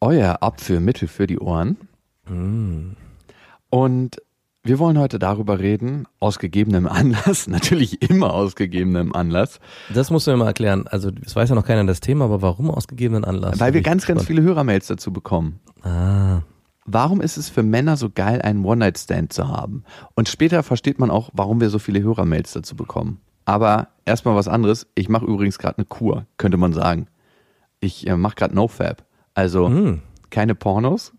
Euer Abführmittel für die Ohren. Und wir wollen heute darüber reden, aus gegebenem Anlass, natürlich immer aus gegebenem Anlass, Das musst du mir mal erklären. Also, es weiß ja noch keiner das Thema, aber warum aus gegebenen Anlass? weil wir ganz, ganz viele Hörermails dazu bekommen. Ah, Warum ist es für Männer so geil, einen One-Night-Stand zu haben? Und später versteht man auch, warum wir so viele Hörermails dazu bekommen. Aber erstmal was anderes. Ich mache übrigens gerade eine Kur, könnte man sagen. Ich äh, mache gerade NoFab. Also Hm. keine Pornos,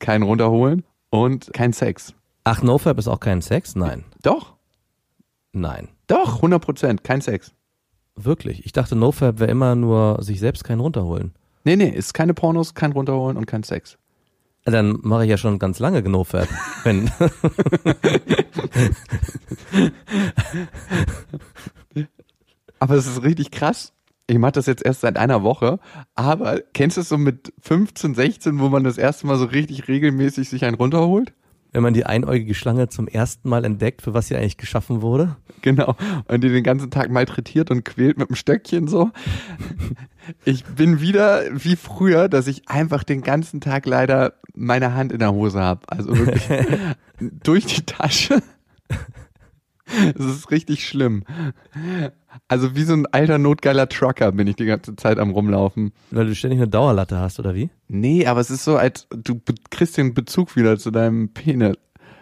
kein Runterholen und kein Sex. Ach, NoFap ist auch kein Sex? Nein. Doch, Nein. doch, 100 Prozent, kein Sex. Wirklich. Ich dachte, NoFap wäre immer nur sich selbst keinen runterholen. Nee, nee, ist keine Pornos, kein Runterholen und kein Sex. Dann mache ich ja schon ganz lange NoFap. Wenn, Aber es ist richtig krass. Ich mache das jetzt erst seit einer Woche, aber kennst du es so mit 15, 16, wo man das erste Mal so richtig regelmäßig sich einen runterholt? wenn man die einäugige Schlange zum ersten Mal entdeckt, für was sie eigentlich geschaffen wurde. Genau. Und die den ganzen Tag malträtiert und quält mit dem Stöckchen so. Ich bin wieder wie früher, dass ich einfach den ganzen Tag leider meine Hand in der Hose habe. Also wirklich durch die Tasche. Das ist richtig schlimm. Also wie so ein alter notgeiler Trucker bin ich die ganze Zeit am rumlaufen. Weil du ständig eine Dauerlatte hast, oder wie? Nee, aber es ist so, als du kriegst den Bezug wieder zu deinem Penis.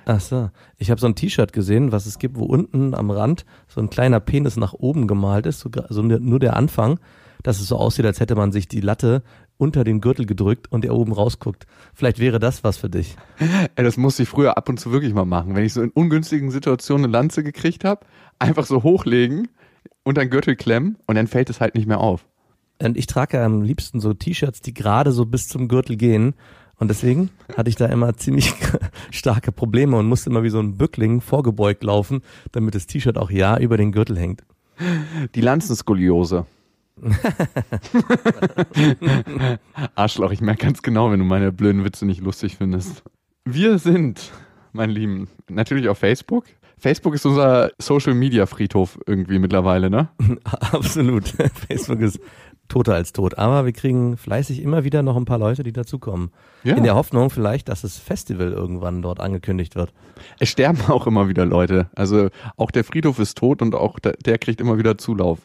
Ach so. Ich habe so ein T-Shirt gesehen, was es gibt, wo unten am Rand so ein kleiner Penis nach oben gemalt ist, so, gra- so nur der Anfang, dass es so aussieht, als hätte man sich die Latte unter den Gürtel gedrückt und der oben rausguckt. Vielleicht wäre das was für dich. Ey, das musste ich früher ab und zu wirklich mal machen. Wenn ich so in ungünstigen Situationen eine Lanze gekriegt habe, einfach so hochlegen, unter den Gürtel klemmen und dann fällt es halt nicht mehr auf. Und ich trage ja am liebsten so T-Shirts, die gerade so bis zum Gürtel gehen. Und deswegen hatte ich da immer ziemlich starke Probleme und musste immer wie so ein Bückling vorgebeugt laufen, damit das T-Shirt auch ja über den Gürtel hängt. Die Lanzenskoliose. Arschloch, ich merke ganz genau, wenn du meine blöden Witze nicht lustig findest. Wir sind, mein Lieben, natürlich auf Facebook. Facebook ist unser Social Media Friedhof irgendwie mittlerweile, ne? Absolut. Facebook ist toter als tot. Aber wir kriegen fleißig immer wieder noch ein paar Leute, die dazukommen. Ja. In der Hoffnung vielleicht, dass das Festival irgendwann dort angekündigt wird. Es sterben auch immer wieder Leute. Also auch der Friedhof ist tot und auch der, der kriegt immer wieder Zulauf.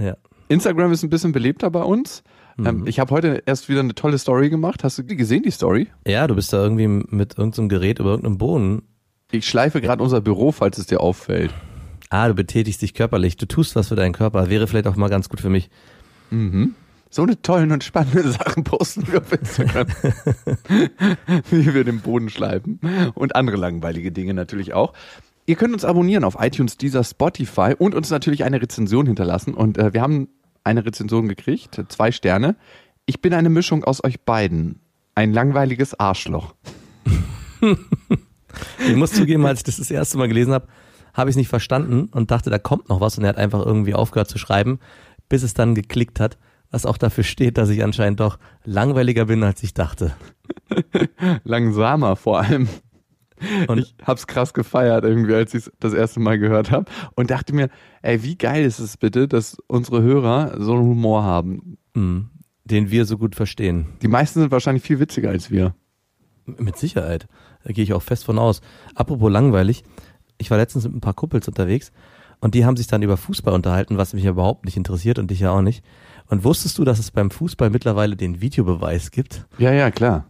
Ja. Instagram ist ein bisschen belebter bei uns. Ähm, ich habe heute erst wieder eine tolle Story gemacht. Hast du die gesehen, die Story? Ja, du bist da irgendwie mit irgendeinem Gerät über irgendeinem Boden. Ich schleife gerade unser Büro, falls es dir auffällt. Ah, du betätigst dich körperlich. Du tust was für deinen Körper. Wäre vielleicht auch mal ganz gut für mich. So eine tollen und spannende Sachen posten wir auf Instagram. Wie wir den Boden schleifen. Und andere langweilige Dinge natürlich auch. Ihr könnt uns abonnieren auf iTunes, dieser Spotify und uns natürlich eine Rezension hinterlassen. Und äh, wir haben eine Rezension gekriegt, zwei Sterne. Ich bin eine Mischung aus euch beiden. Ein langweiliges Arschloch. Ich muss zugeben, als ich das das erste Mal gelesen habe, habe ich es nicht verstanden und dachte, da kommt noch was und er hat einfach irgendwie aufgehört zu schreiben, bis es dann geklickt hat, was auch dafür steht, dass ich anscheinend doch langweiliger bin, als ich dachte. Langsamer vor allem. Und ich hab's krass gefeiert irgendwie, als ich das erste Mal gehört habe und dachte mir, ey, wie geil ist es bitte, dass unsere Hörer so einen Humor haben. mh, den wir so gut verstehen. Die meisten sind wahrscheinlich viel witziger als wir. Mit Sicherheit. Da gehe ich auch fest von aus. Apropos langweilig, ich war letztens mit ein paar Kumpels unterwegs und die haben sich dann über Fußball unterhalten, was mich ja überhaupt nicht interessiert und dich ja auch nicht. Und wusstest du, dass es beim Fußball mittlerweile den Videobeweis gibt? Ja, ja, klar.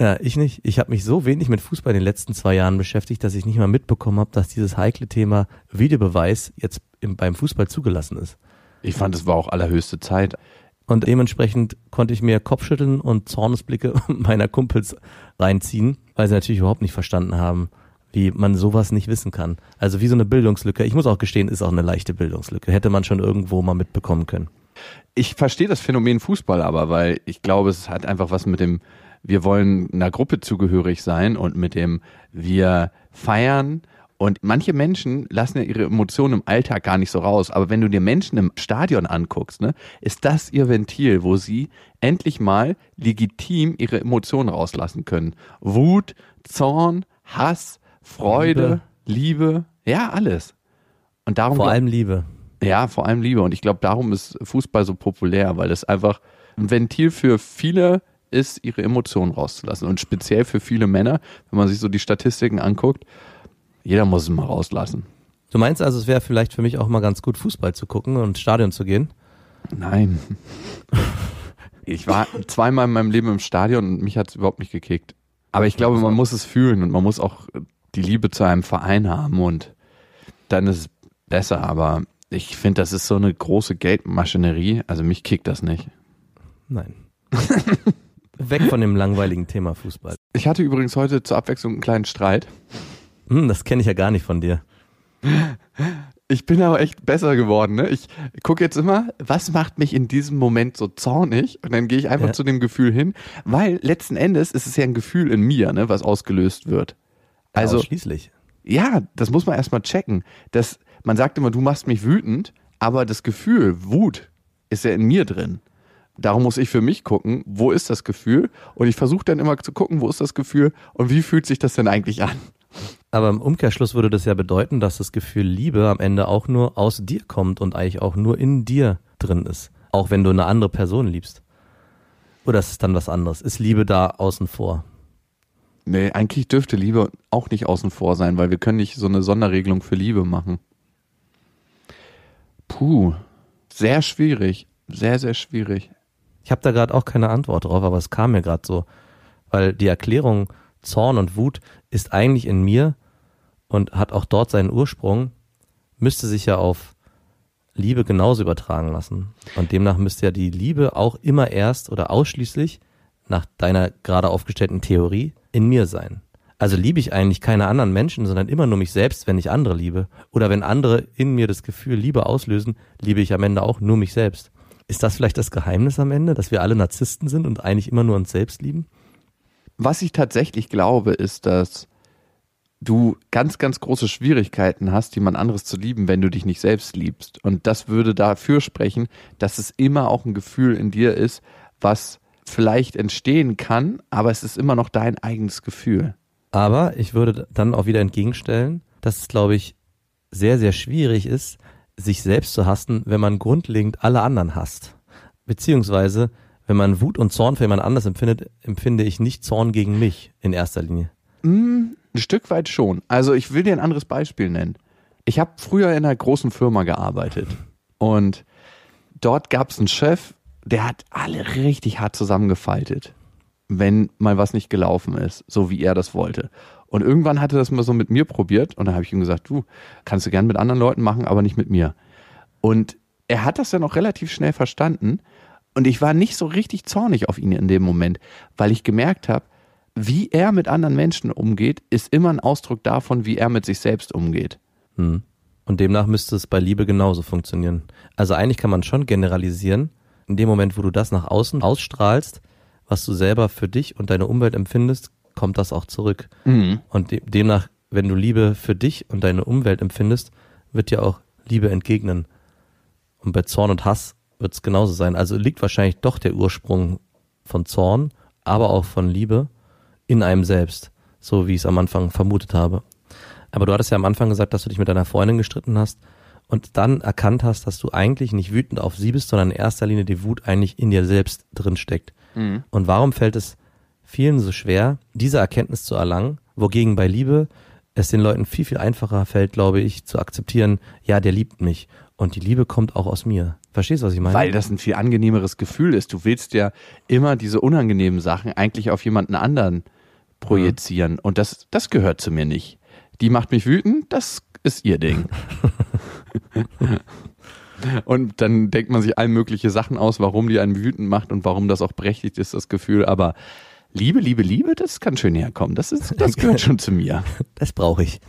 Ja, ich nicht. Ich habe mich so wenig mit Fußball in den letzten zwei Jahren beschäftigt, dass ich nicht mal mitbekommen habe, dass dieses heikle Thema Videobeweis jetzt im, beim Fußball zugelassen ist. Ich fand, es war auch allerhöchste Zeit. Und dementsprechend konnte ich mir Kopfschütteln und Zornesblicke meiner Kumpels reinziehen, weil sie natürlich überhaupt nicht verstanden haben, wie man sowas nicht wissen kann. Also wie so eine Bildungslücke. Ich muss auch gestehen, ist auch eine leichte Bildungslücke. Hätte man schon irgendwo mal mitbekommen können. Ich verstehe das Phänomen Fußball aber, weil ich glaube, es hat einfach was mit dem wir wollen einer Gruppe zugehörig sein und mit dem wir feiern. Und manche Menschen lassen ja ihre Emotionen im Alltag gar nicht so raus. Aber wenn du dir Menschen im Stadion anguckst, ne, ist das ihr Ventil, wo sie endlich mal legitim ihre Emotionen rauslassen können. Wut, Zorn, Hass, Freude, Liebe, ja, alles. Und darum Vor allem Liebe. ja, vor allem Liebe. Und ich glaube, darum ist Fußball so populär, weil es einfach ein Ventil für viele ist, ihre Emotionen rauszulassen. Und speziell für viele Männer, wenn man sich so die Statistiken anguckt, jeder muss es mal rauslassen. Du meinst also, es wäre vielleicht für mich auch mal ganz gut, Fußball zu gucken und ins Stadion zu gehen? Nein. Ich war zweimal in meinem Leben im Stadion und mich hat es überhaupt nicht gekickt. Aber ich glaube, man muss es fühlen und man muss auch die Liebe zu einem Verein haben und dann ist es besser. Aber ich finde, das ist so eine große Geldmaschinerie. Also mich kickt das nicht. Nein. Weg von dem langweiligen Thema Fußball. Ich hatte übrigens heute zur Abwechslung einen kleinen Streit. Hm, das kenne ich ja gar nicht von dir. Ich bin aber echt besser geworden. Ne? Ich gucke jetzt immer, was macht mich in diesem Moment so zornig? Und dann gehe ich einfach Ja. zu dem Gefühl hin, weil letzten Endes ist es ja ein Gefühl in mir, ne, was ausgelöst wird. Also, Ausschließlich. ja, das muss man erstmal checken. Das, man sagt immer, du machst mich wütend, aber das Gefühl, Wut, ist ja in mir drin. Darum muss ich für mich gucken, wo ist das Gefühl? Und ich versuche dann immer zu gucken, wo ist das Gefühl und wie fühlt sich das denn eigentlich an? Aber im Umkehrschluss würde das ja bedeuten, dass das Gefühl Liebe am Ende auch nur aus dir kommt und eigentlich auch nur in dir drin ist. Auch wenn du eine andere Person liebst. Oder ist es dann was anderes? Ist Liebe da außen vor? Nee, eigentlich dürfte Liebe auch nicht außen vor sein, weil wir können nicht so eine Sonderregelung für Liebe machen. Puh, sehr schwierig. Sehr, sehr schwierig. Ich habe da gerade auch keine Antwort drauf, aber es kam mir gerade so. Weil die Erklärung Zorn und Wut ist eigentlich in mir und hat auch dort seinen Ursprung, müsste sich ja auf Liebe genauso übertragen lassen. Und demnach müsste ja die Liebe auch immer erst oder ausschließlich nach deiner gerade aufgestellten Theorie in mir sein. Also liebe ich eigentlich keine anderen Menschen, sondern immer nur mich selbst, wenn ich andere liebe. Oder wenn andere in mir das Gefühl Liebe auslösen, liebe ich am Ende auch nur mich selbst. Ist das vielleicht das Geheimnis am Ende, dass wir alle Narzissten sind und eigentlich immer nur uns selbst lieben? Was ich tatsächlich glaube, ist, dass du ganz, ganz große Schwierigkeiten hast, jemand anderes zu lieben, wenn du dich nicht selbst liebst. Und das würde dafür sprechen, dass es immer auch ein Gefühl in dir ist, was vielleicht entstehen kann, aber es ist immer noch dein eigenes Gefühl. Aber ich würde dann auch wieder entgegenstellen, dass es, glaube ich, sehr, sehr schwierig ist, sich selbst zu hassen, wenn man grundlegend alle anderen hasst. Beziehungsweise, wenn man Wut und Zorn für jemand anders empfindet, empfinde ich nicht Zorn gegen mich in erster Linie. Ein Stück weit schon. Also ich will dir ein anderes Beispiel nennen. Ich habe früher in einer großen Firma gearbeitet und dort gab es einen Chef, der hat alle richtig hart zusammengefaltet, wenn mal was nicht gelaufen ist, so wie er das wollte. Und irgendwann hatte er das mal so mit mir probiert und dann habe ich ihm gesagt, du kannst du gern mit anderen Leuten machen, aber nicht mit mir. Und er hat das dann auch relativ schnell verstanden und ich war nicht so richtig zornig auf ihn in dem Moment, weil ich gemerkt habe, wie er mit anderen Menschen umgeht, ist immer ein Ausdruck davon, wie er mit sich selbst umgeht. Hm. Und demnach müsste es bei Liebe genauso funktionieren. Also eigentlich kann man schon generalisieren, in dem Moment, wo du das nach außen ausstrahlst, was du selber für dich und deine Umwelt empfindest, kommt das auch zurück. Und de demnach, wenn du Liebe für dich und deine Umwelt empfindest, wird dir auch Liebe entgegnen. Und bei Zorn und Hass wird es genauso sein. Also liegt wahrscheinlich doch der Ursprung von Zorn, aber auch von Liebe in einem selbst, so wie ich es am Anfang vermutet habe. Aber du hattest ja am Anfang gesagt, dass du dich mit deiner Freundin gestritten hast und dann erkannt hast, dass du eigentlich nicht wütend auf sie bist, sondern in erster Linie die Wut eigentlich in dir selbst drin steckt. Und warum fällt es vielen so schwer, diese Erkenntnis zu erlangen, wogegen bei Liebe es den Leuten viel, viel einfacher fällt, glaube ich, zu akzeptieren, ja, der liebt mich und die Liebe kommt auch aus mir. Verstehst du, was ich meine? Weil das ein viel angenehmeres Gefühl ist. Du willst ja immer diese unangenehmen Sachen eigentlich auf jemanden anderen projizieren. Und das, das gehört zu mir nicht. Die macht mich wütend, das ist ihr Ding. und dann denkt man sich all mögliche Sachen aus, warum die einen wütend macht und warum das auch berechtigt ist, das Gefühl. Aber Liebe, Liebe, Liebe, das kann schön herkommen. Das, ist, das gehört schon zu mir. das brauche ich.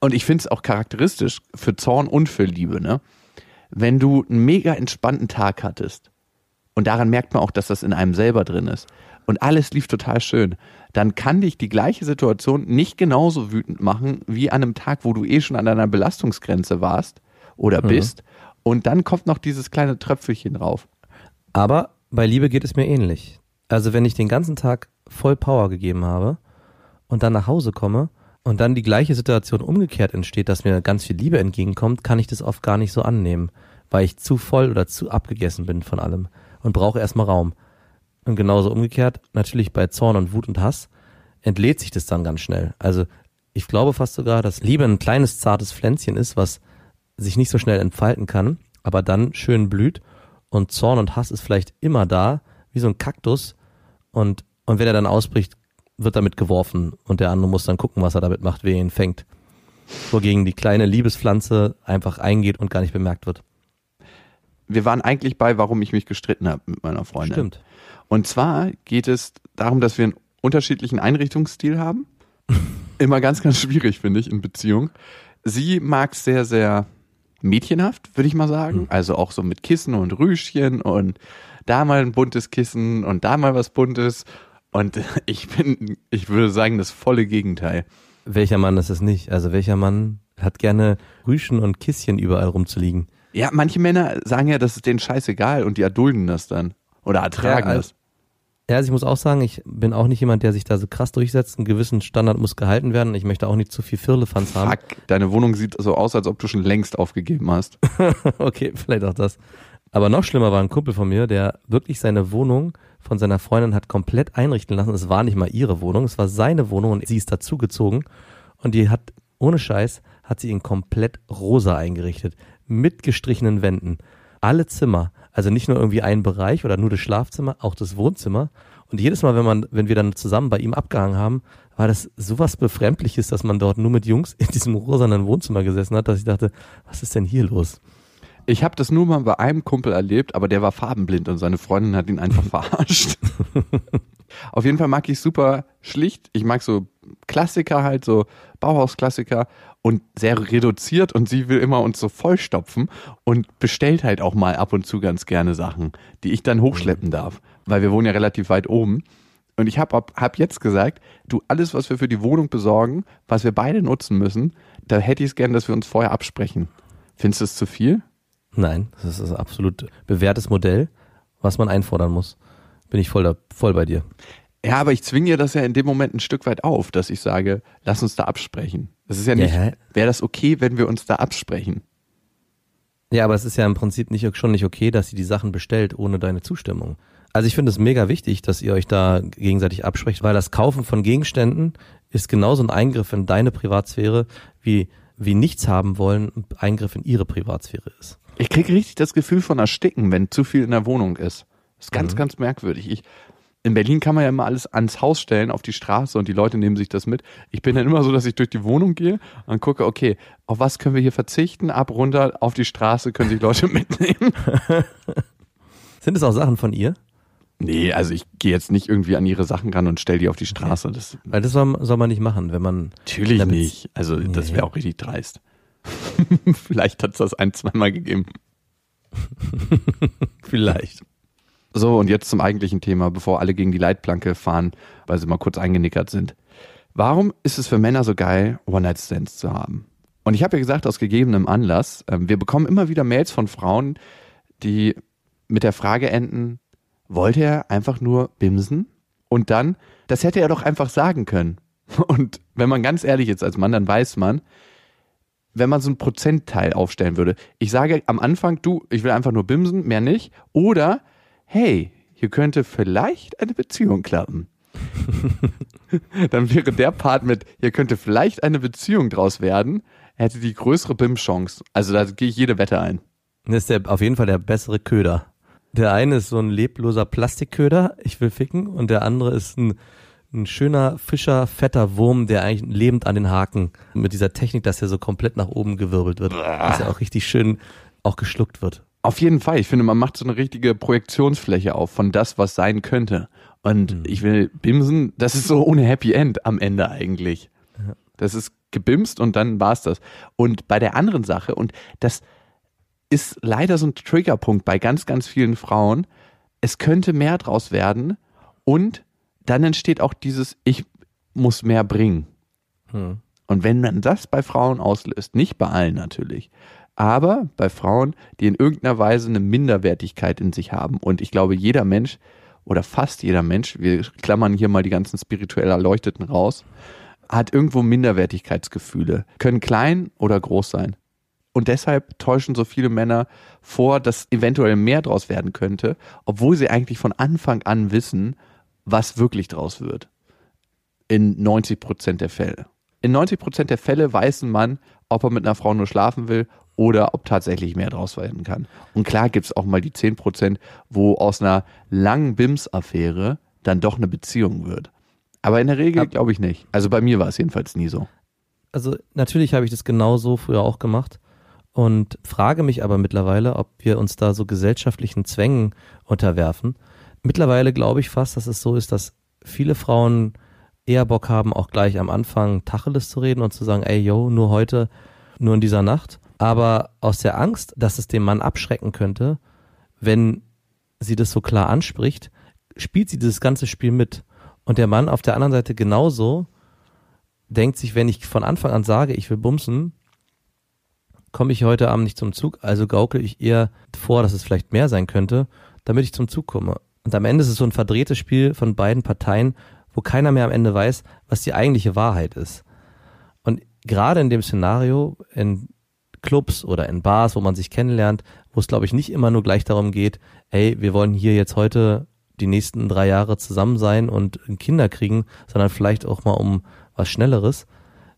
Und ich finde es auch charakteristisch für Zorn und für Liebe, ne? Wenn du einen mega entspannten Tag hattest, und daran merkt man auch, dass das in einem selber drin ist, und alles lief total schön, dann kann dich die gleiche Situation nicht genauso wütend machen wie an einem Tag, wo du eh schon an deiner Belastungsgrenze warst oder Mhm. bist. Und dann kommt noch dieses kleine Tröpfelchen drauf. Aber bei Liebe geht es mir ähnlich. Also wenn ich den ganzen Tag voll Power gegeben habe und dann nach Hause komme und dann die gleiche Situation umgekehrt entsteht, dass mir ganz viel Liebe entgegenkommt, kann ich das oft gar nicht so annehmen, weil ich zu voll oder zu abgegessen bin von allem und brauche erstmal Raum. Und genauso umgekehrt, natürlich bei Zorn und Wut und Hass, entlädt sich das dann ganz schnell. Also ich glaube fast sogar, dass Liebe ein kleines, zartes Pflänzchen ist, was sich nicht so schnell entfalten kann, aber dann schön blüht und Zorn und Hass ist vielleicht immer da, wie so ein Kaktus und, und wenn er dann ausbricht, wird damit geworfen und der andere muss dann gucken, was er damit macht, wer ihn fängt. Wogegen die kleine Liebespflanze einfach eingeht und gar nicht bemerkt wird. Wir waren eigentlich bei, warum ich mich gestritten habe mit meiner Freundin. Stimmt. Und zwar geht es darum, dass wir einen unterschiedlichen Einrichtungsstil haben. Immer ganz, ganz schwierig, finde ich, in Beziehung. Sie mag sehr, sehr mädchenhaft, würde ich mal sagen. Also auch so mit Kissen und Rüschchen und da mal ein buntes Kissen und da mal was Buntes. Und ich bin, ich würde sagen, das volle Gegenteil. Welcher Mann ist es nicht? Also welcher Mann hat gerne Rüschen und Kisschen überall rumzuliegen? Ja, manche Männer sagen ja, das ist denen scheißegal und die erdulden das dann. Oder ertragen Ja, das. Ja, also ich muss auch sagen, ich bin auch nicht jemand, der sich da so krass durchsetzt. Ein gewissen Standard muss gehalten werden. Ich möchte auch nicht zu viel Firlefanz haben. Fuck, deine Wohnung sieht so aus, als ob du schon längst aufgegeben hast. okay, vielleicht auch das. Aber noch schlimmer war ein Kumpel von mir, der wirklich seine Wohnung von seiner Freundin hat komplett einrichten lassen. Es war nicht mal ihre Wohnung, es war seine Wohnung und sie ist dazugezogen. Und die hat, ohne Scheiß, hat sie ihn komplett rosa eingerichtet. Mit gestrichenen Wänden. Alle Zimmer. Also nicht nur irgendwie ein Bereich oder nur das Schlafzimmer, auch das Wohnzimmer. Und jedes Mal, wenn man, wenn wir dann zusammen bei ihm abgehangen haben, war das sowas Befremdliches, dass man dort nur mit Jungs in diesem rosanen Wohnzimmer gesessen hat, dass ich dachte, was ist denn hier los? Ich habe das nur mal bei einem Kumpel erlebt, aber der war farbenblind und seine Freundin hat ihn einfach verarscht. Auf jeden Fall mag ich super schlicht. Ich mag so Klassiker halt, so Bauhausklassiker und sehr reduziert und sie will immer uns so vollstopfen und bestellt halt auch mal ab und zu ganz gerne Sachen, die ich dann hochschleppen darf, weil wir wohnen ja relativ weit oben. Und ich habe hab jetzt gesagt, du, alles, was wir für die Wohnung besorgen, was wir beide nutzen müssen, da hätte ich es gern, dass wir uns vorher absprechen. Findest du es zu viel? Nein, das ist ein absolut bewährtes Modell, was man einfordern muss. Bin ich voll, da, voll bei dir. Ja, aber ich zwinge dir das ja in dem Moment ein Stück weit auf, dass ich sage, lass uns da absprechen. Das ist ja nicht, hä? wäre das okay, wenn wir uns da absprechen? Ja, aber es ist ja im Prinzip nicht, schon nicht okay, dass sie die Sachen bestellt ohne deine Zustimmung. Also ich finde es mega wichtig, dass ihr euch da gegenseitig absprecht, weil das Kaufen von Gegenständen ist genauso ein Eingriff in deine Privatsphäre, wie, wie nichts haben wollen ein Eingriff in ihre Privatsphäre ist. Ich kriege richtig das Gefühl von Ersticken, wenn zu viel in der Wohnung ist. Das ist ganz, ganz merkwürdig. Ich, in Berlin kann man ja immer alles ans Haus stellen, auf die Straße und die Leute nehmen sich das mit. Ich bin dann immer so, dass ich durch die Wohnung gehe und gucke, okay, auf was können wir hier verzichten? Ab, runter, auf die Straße können sich Leute mitnehmen. Sind es auch Sachen von ihr? Nee, also ich gehe jetzt nicht irgendwie an ihre Sachen ran und stell die auf die Straße. Das Weil das soll, soll man nicht machen, wenn man. natürlich nicht. Also das Nee. wäre auch richtig dreist. Vielleicht hat es das ein, zweimal gegeben. Vielleicht. So, und jetzt zum eigentlichen Thema, bevor alle gegen die Leitplanke fahren, weil sie mal kurz eingenickert sind. Warum ist es für Männer so geil, One-Night-Stands zu haben? Und ich habe ja gesagt, aus gegebenem Anlass, ähm, wir bekommen immer wieder Mails von Frauen, die mit der Frage enden, wollte er einfach nur bimsen? Und dann, das hätte er doch einfach sagen können. Und wenn man ganz ehrlich ist als Mann, dann weiß man, wenn man so einen Prozentteil aufstellen würde. Ich sage am Anfang, du, ich will einfach nur bimsen, mehr nicht. Oder, hey, hier könnte vielleicht eine Beziehung klappen. Dann wäre der Part mit, hier könnte vielleicht eine Beziehung draus werden, hätte die größere Bim-Chance. Also da gehe ich jede Wette ein. Das ist der, auf jeden Fall der bessere Köder. Der eine ist so ein lebloser Plastikköder, ich will ficken, und der andere ist ein, ein schöner, fischer, fetter Wurm, der eigentlich lebend an den Haken mit dieser Technik, dass er so komplett nach oben gewirbelt wird. Dass er auch richtig schön auch geschluckt wird. Auf jeden Fall. Ich finde, man macht so eine richtige Projektionsfläche auf von das, was sein könnte. Und ich will bimsen, das ist so ohne Happy End am Ende eigentlich. Das ist gebimst und dann war's das. Und bei der anderen Sache, und das ist leider so ein Triggerpunkt bei ganz, ganz vielen Frauen, es könnte mehr draus werden und dann entsteht auch dieses, ich muss mehr bringen. Hm. Und wenn man das bei Frauen auslöst, nicht bei allen natürlich, aber bei Frauen, die in irgendeiner Weise eine Minderwertigkeit in sich haben. Und ich glaube, jeder Mensch oder fast jeder Mensch, wir klammern hier mal die ganzen spirituell Erleuchteten raus, hat irgendwo Minderwertigkeitsgefühle, können klein oder groß sein. Und deshalb täuschen so viele Männer vor, dass eventuell mehr draus werden könnte, obwohl sie eigentlich von Anfang an wissen, was wirklich draus wird. In 90 Prozent der Fälle. In 90 Prozent der Fälle weiß ein Mann, ob er mit einer Frau nur schlafen will oder ob tatsächlich mehr draus werden kann. Und klar gibt es auch mal die 10 Prozent, wo aus einer langen BIMS-Affäre dann doch eine Beziehung wird. Aber in der Regel glaube ich nicht. Also bei mir war es jedenfalls nie so. Also natürlich habe ich das genauso früher auch gemacht und frage mich aber mittlerweile, ob wir uns da so gesellschaftlichen Zwängen unterwerfen. Mittlerweile glaube ich fast, dass es so ist, dass viele Frauen eher Bock haben, auch gleich am Anfang Tacheles zu reden und zu sagen, ey, yo, nur heute, nur in dieser Nacht. Aber aus der Angst, dass es den Mann abschrecken könnte, wenn sie das so klar anspricht, spielt sie dieses ganze Spiel mit. Und der Mann auf der anderen Seite genauso denkt sich, wenn ich von Anfang an sage, ich will bumsen, komme ich heute Abend nicht zum Zug, also gaukel ich eher vor, dass es vielleicht mehr sein könnte, damit ich zum Zug komme. Und am Ende ist es so ein verdrehtes Spiel von beiden Parteien, wo keiner mehr am Ende weiß, was die eigentliche Wahrheit ist. Und gerade in dem Szenario, in Clubs oder in Bars, wo man sich kennenlernt, wo es, glaube ich, nicht immer nur gleich darum geht, ey, wir wollen hier jetzt heute die nächsten drei Jahre zusammen sein und Kinder kriegen, sondern vielleicht auch mal um was Schnelleres,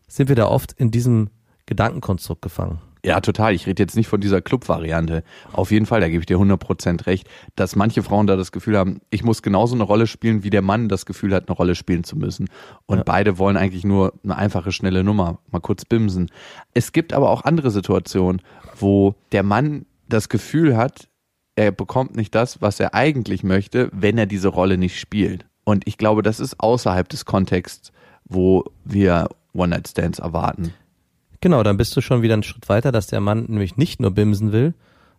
sind wir da oft in diesem Gedankenkonstrukt gefangen. Ja, total. Ich rede jetzt nicht von dieser Club-Variante. Auf jeden Fall, da gebe ich dir 100% recht, dass manche Frauen da das Gefühl haben, ich muss genauso eine Rolle spielen, wie der Mann das Gefühl hat, eine Rolle spielen zu müssen. Und ja. beide wollen eigentlich nur eine einfache, schnelle Nummer, mal kurz bimsen. Es gibt aber auch andere Situationen, wo der Mann das Gefühl hat, er bekommt nicht das, was er eigentlich möchte, wenn er diese Rolle nicht spielt. Und ich glaube, das ist außerhalb des Kontexts, wo wir One-Night-Stands erwarten. Genau, dann bist du schon wieder einen Schritt weiter, dass der Mann nämlich nicht nur bimsen will,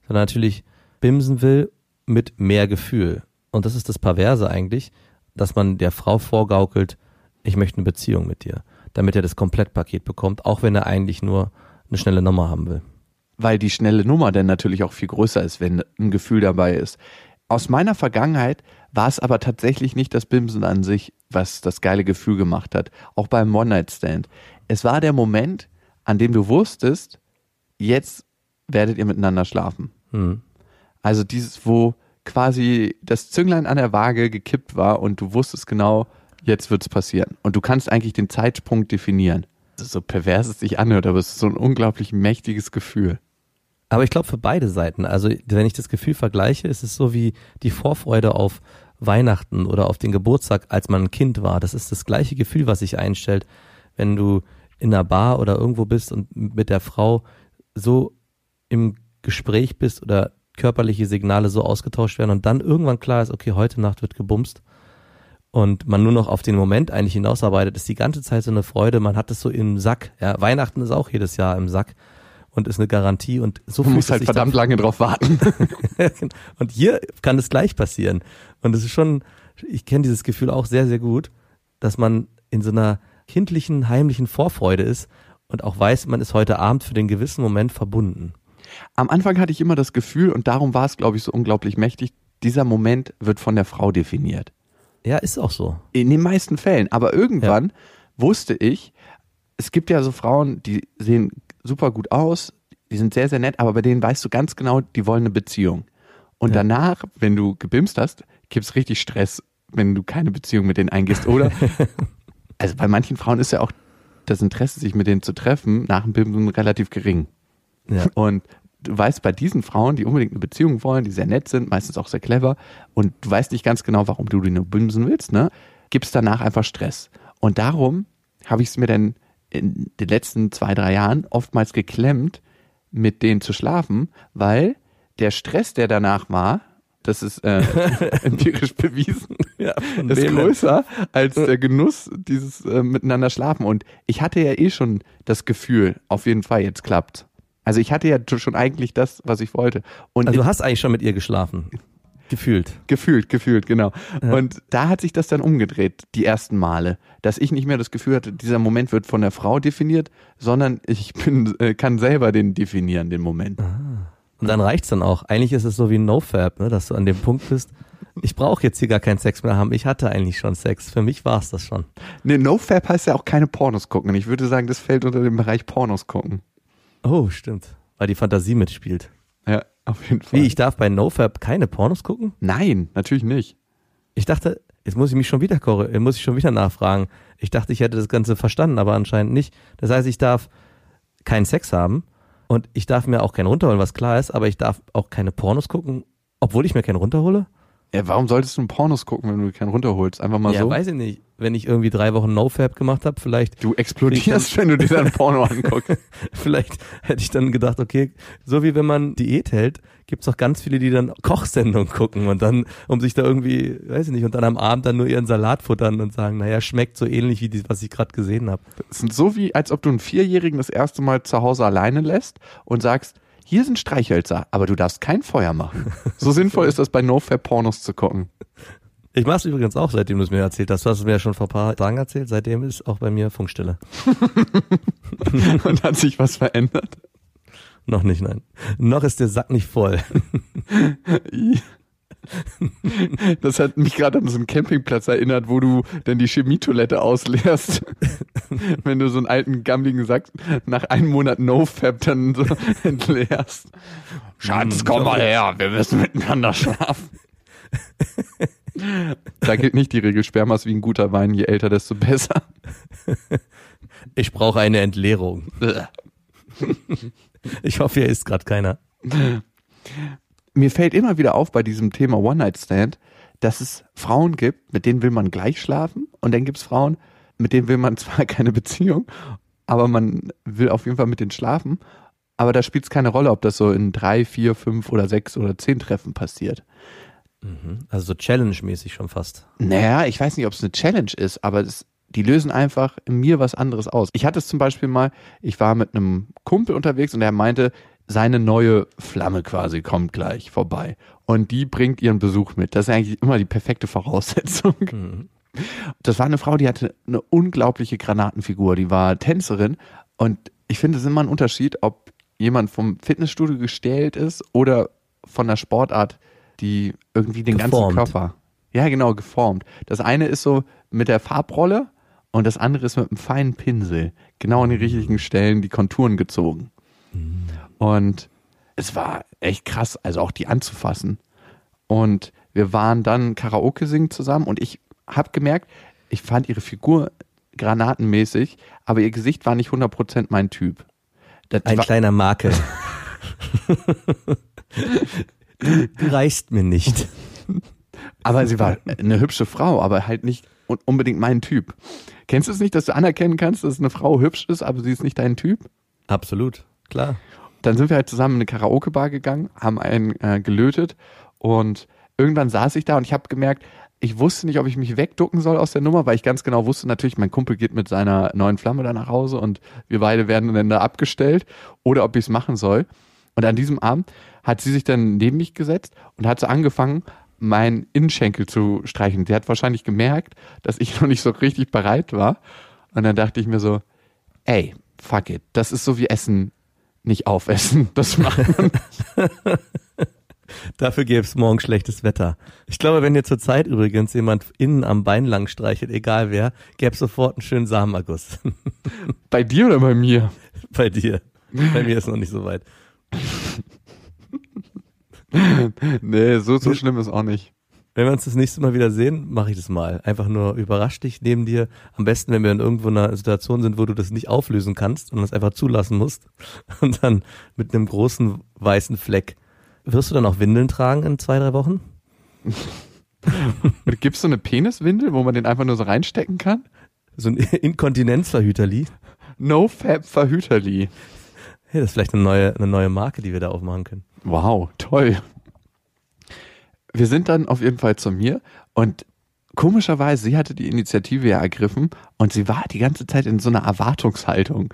sondern natürlich bimsen will mit mehr Gefühl. Und das ist das Perverse eigentlich, dass man der Frau vorgaukelt, ich möchte eine Beziehung mit dir, damit er das Komplettpaket bekommt, auch wenn er eigentlich nur eine schnelle Nummer haben will. Weil die schnelle Nummer dann natürlich auch viel größer ist, wenn ein Gefühl dabei ist. Aus meiner Vergangenheit war es aber tatsächlich nicht das Bimsen an sich, was das geile Gefühl gemacht hat. Auch beim One-Night-Stand. Es war der Moment, an dem du wusstest, jetzt werdet ihr miteinander schlafen. Hm. Also dieses, wo quasi das Zünglein an der Waage gekippt war und du wusstest genau, jetzt wird es passieren. Und du kannst eigentlich den Zeitsprung definieren. So pervers es sich anhört, aber es ist so ein unglaublich mächtiges Gefühl. Aber ich glaube für beide Seiten. Also wenn ich das Gefühl vergleiche, ist es so wie die Vorfreude auf Weihnachten oder auf den Geburtstag, als man ein Kind war. Das ist das gleiche Gefühl, was sich einstellt, wenn du in einer Bar oder irgendwo bist und mit der Frau so im Gespräch bist oder körperliche Signale so ausgetauscht werden und dann irgendwann klar ist, okay, heute Nacht wird gebumst und man nur noch auf den Moment eigentlich hinausarbeitet, ist die ganze Zeit so eine Freude, man hat es so im Sack. Ja, Weihnachten ist auch jedes Jahr im Sack und ist eine Garantie und so Du musst halt verdammt lange drauf warten. und hier kann es gleich passieren und es ist schon, ich kenne dieses Gefühl auch sehr, sehr gut, dass man in so einer kindlichen, heimlichen Vorfreude ist und auch weiß, man ist heute Abend für den gewissen Moment verbunden. Am Anfang hatte ich immer das Gefühl, und darum war es, glaube ich, so unglaublich mächtig, dieser Moment wird von der Frau definiert. Ja, ist auch so. In den meisten Fällen. Aber irgendwann ja. wusste ich, es gibt ja so Frauen, die sehen super gut aus, die sind sehr, sehr nett, aber bei denen weißt du ganz genau, die wollen eine Beziehung. Und ja. danach, wenn du gebimst hast, gibt es richtig Stress, wenn du keine Beziehung mit denen eingehst. Oder also bei manchen Frauen ist ja auch das Interesse, sich mit denen zu treffen, nach dem Bimsen relativ gering. Ja. Und du weißt bei diesen Frauen, die unbedingt eine Beziehung wollen, die sehr nett sind, meistens auch sehr clever, und du weißt nicht ganz genau, warum du die nur bimsen willst, ne? Gibt es danach einfach Stress. Und darum habe ich es mir dann in den letzten zwei, drei Jahren oftmals geklemmt, mit denen zu schlafen, weil der Stress, der danach war, das ist äh, empirisch bewiesen, ja, ist größer als der Genuss dieses äh, Miteinander schlafen. Und ich hatte ja eh schon das Gefühl, auf jeden Fall, jetzt klappt. Also ich hatte ja schon eigentlich das, was ich wollte. Und also du hast eigentlich schon mit ihr geschlafen. Gefühlt. Gefühlt, gefühlt, genau. Und da hat sich das dann umgedreht, die ersten Male, dass ich nicht mehr das Gefühl hatte, dieser Moment wird von der Frau definiert, sondern ich bin, äh, kann selber den definieren, den Moment. Und dann reicht's dann auch. Eigentlich ist es so wie ein No-Fab, ne, dass du an dem Punkt bist, ich brauche jetzt hier gar keinen Sex mehr haben. Ich hatte eigentlich schon Sex. Für mich war's das schon. Nee, NoFap heißt ja auch keine Pornos gucken. Ich würde sagen, das fällt unter den Bereich Pornos gucken. Oh, stimmt. Weil die Fantasie mitspielt. Ja, auf jeden Fall. Wie, ich darf bei NoFab keine Pornos gucken? Nein, natürlich nicht. Ich dachte, jetzt muss ich mich schon wieder muss ich schon wieder nachfragen. Ich dachte, ich hätte das Ganze verstanden, aber anscheinend nicht. Das heißt, ich darf keinen Sex haben und ich darf mir auch keinen runterholen, was klar ist, aber ich darf auch keine Pornos gucken, obwohl ich mir keinen runterhole? Ja, warum solltest du einen Pornos gucken, wenn du keinen runterholst? Einfach mal ja, so. weiß ich nicht. Wenn ich irgendwie drei Wochen NoFab gemacht habe, vielleicht Du explodierst, wenn du dir dann Porno anguckst. Vielleicht hätte ich dann gedacht, okay, so wie wenn man Diät hält, gibt's auch ganz viele, die dann Kochsendungen gucken und dann, um sich da irgendwie, weiß ich nicht, und dann am Abend dann nur ihren Salat futtern und sagen, naja, schmeckt so ähnlich wie die, was ich gerade gesehen habe. Das sind so wie, als ob du einen Vierjährigen das erste Mal zu Hause alleine lässt und sagst, hier sind Streichhölzer, aber du darfst kein Feuer machen. So sinnvoll ist das bei NoFap Pornos zu gucken. Ich mach's übrigens auch, seitdem du es mir erzählt hast. Du hast es mir ja schon vor ein paar Tagen erzählt. Seitdem ist auch bei mir Funkstille. Und hat sich was verändert? Noch nicht, nein. Noch ist der Sack nicht voll. Das hat mich gerade an so einen Campingplatz erinnert, wo du dann die Chemietoilette ausleerst. Wenn du so einen alten, gammligen Sack nach einem Monat No-Fab dann so entleerst. Schatz, komm mal her, wir müssen miteinander schlafen. Da gilt nicht die Regel, Sperma ist wie ein guter Wein, je älter, desto besser. Ich brauche eine Entleerung. Ich hoffe, hier ist gerade keiner. Mir fällt immer wieder auf bei diesem Thema One-Night-Stand, dass es Frauen gibt, mit denen will man gleich schlafen und dann gibt es Frauen, mit denen will man zwar keine Beziehung, aber man will auf jeden Fall mit denen schlafen. Aber da spielt es keine Rolle, ob das so in drei, vier, fünf oder sechs oder zehn Treffen passiert. Also so Challenge-mäßig schon fast. Naja, ich weiß nicht, ob es eine Challenge ist, aber das, die lösen einfach in mir was anderes aus. Ich hatte es zum Beispiel mal, ich war mit einem Kumpel unterwegs und er meinte, seine neue Flamme quasi kommt gleich vorbei. Und die bringt ihren Besuch mit. Das ist eigentlich immer die perfekte Voraussetzung. Das war eine Frau, die hatte eine unglaubliche Granatenfigur. Die war Tänzerin. Und ich finde, es ist immer ein Unterschied, ob jemand vom Fitnessstudio gestählt ist oder von der Sportart, die irgendwie den Geformt. ganzen Körper. Ja, genau, geformt. Das eine ist so mit der Farbrolle und das andere ist mit einem feinen Pinsel. Genau an die richtigen Stellen die Konturen gezogen. Und es war echt krass, also auch die anzufassen. Und wir waren dann Karaoke singen zusammen und ich habe gemerkt, ich fand ihre Figur granatenmäßig, aber ihr Gesicht war nicht 100% mein Typ. Das Ein kleiner Makel. du, du reichst mir nicht. aber sie war eine hübsche Frau, aber halt nicht un- unbedingt mein Typ. Kennst du es nicht, dass du anerkennen kannst, dass eine Frau hübsch ist, aber sie ist nicht dein Typ? Absolut, klar. Dann sind wir halt zusammen in eine Karaoke-Bar gegangen, haben einen äh, gelötet und irgendwann saß ich da und ich habe gemerkt, ich wusste nicht, ob ich mich wegducken soll aus der Nummer, weil ich ganz genau wusste, natürlich, mein Kumpel geht mit seiner neuen Flamme da nach Hause und wir beide werden dann da abgestellt oder ob ich es machen soll. Und an diesem Abend hat sie sich dann neben mich gesetzt und hat so angefangen, meinen Innenschenkel zu streichen. Sie hat wahrscheinlich gemerkt, dass ich noch nicht so richtig bereit war. Und dann dachte ich mir so, ey, fuck it, das ist so wie Essen nicht aufessen. Das macht man. Dafür gäbe es morgen schlechtes Wetter. Ich glaube, wenn dir zurzeit übrigens jemand innen am Bein lang streichelt, egal wer, gäbe es sofort einen schönen Samenerguss. Bei dir oder bei mir? Bei dir. Bei mir ist noch nicht so weit. Nee, so, so schlimm ist auch nicht. Wenn wir uns das nächste Mal wieder sehen, mache ich das mal. Einfach nur überrasch dich neben dir. Am besten, wenn wir in irgendwo einer Situation sind, wo du das nicht auflösen kannst und das einfach zulassen musst. Und dann mit einem großen weißen Fleck. Wirst du dann auch Windeln tragen in zwei, drei Wochen? Gibst du eine Peniswindel, wo man den einfach nur so reinstecken kann? So ein Inkontinenzverhüterli? No Fab Verhüterli. Hey, das ist vielleicht eine neue, eine neue Marke, die wir da aufmachen können. Wow, toll. Wir sind dann auf jeden Fall zu mir und komischerweise, sie hatte die Initiative ja ergriffen und sie war die ganze Zeit in so einer Erwartungshaltung.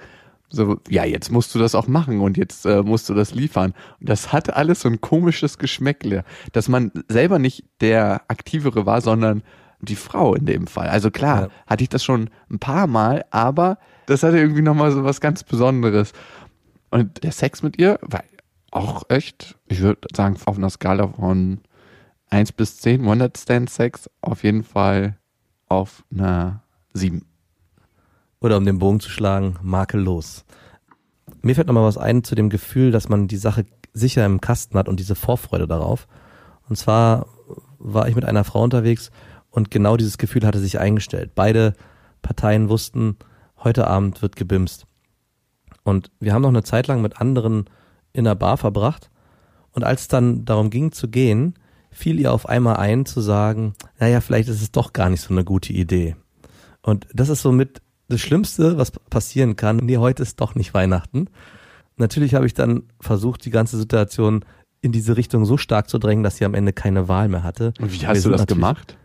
So, ja, jetzt musst du das auch machen und jetzt äh, musst du das liefern. Und das hat alles so ein komisches Geschmäckle, dass man selber nicht der Aktivere war, sondern die Frau in dem Fall. Also klar, ja. hatte ich das schon ein paar Mal, aber das hatte irgendwie nochmal so was ganz Besonderes. Und der Sex mit ihr war auch echt, ich würde sagen, auf einer Skala von 1 bis 10, One-Night-Stand-Sex, auf jeden Fall auf einer 7. Oder um den Bogen zu schlagen, makellos. Mir fällt nochmal was ein zu dem Gefühl, dass man die Sache sicher im Kasten hat und diese Vorfreude darauf. Und zwar war ich mit einer Frau unterwegs und genau dieses Gefühl hatte sich eingestellt. Beide Parteien wussten, heute Abend wird gebimst. Und wir haben noch eine Zeit lang mit anderen in der Bar verbracht. Und als es dann darum ging zu gehen, fiel ihr auf einmal ein zu sagen, naja, vielleicht ist es doch gar nicht so eine gute Idee. Und das ist somit das Schlimmste, was passieren kann. Nee, heute ist doch nicht Weihnachten. Natürlich habe ich dann versucht, die ganze Situation in diese Richtung so stark zu drängen, dass sie am Ende keine Wahl mehr hatte. Und wie hast du das gemacht?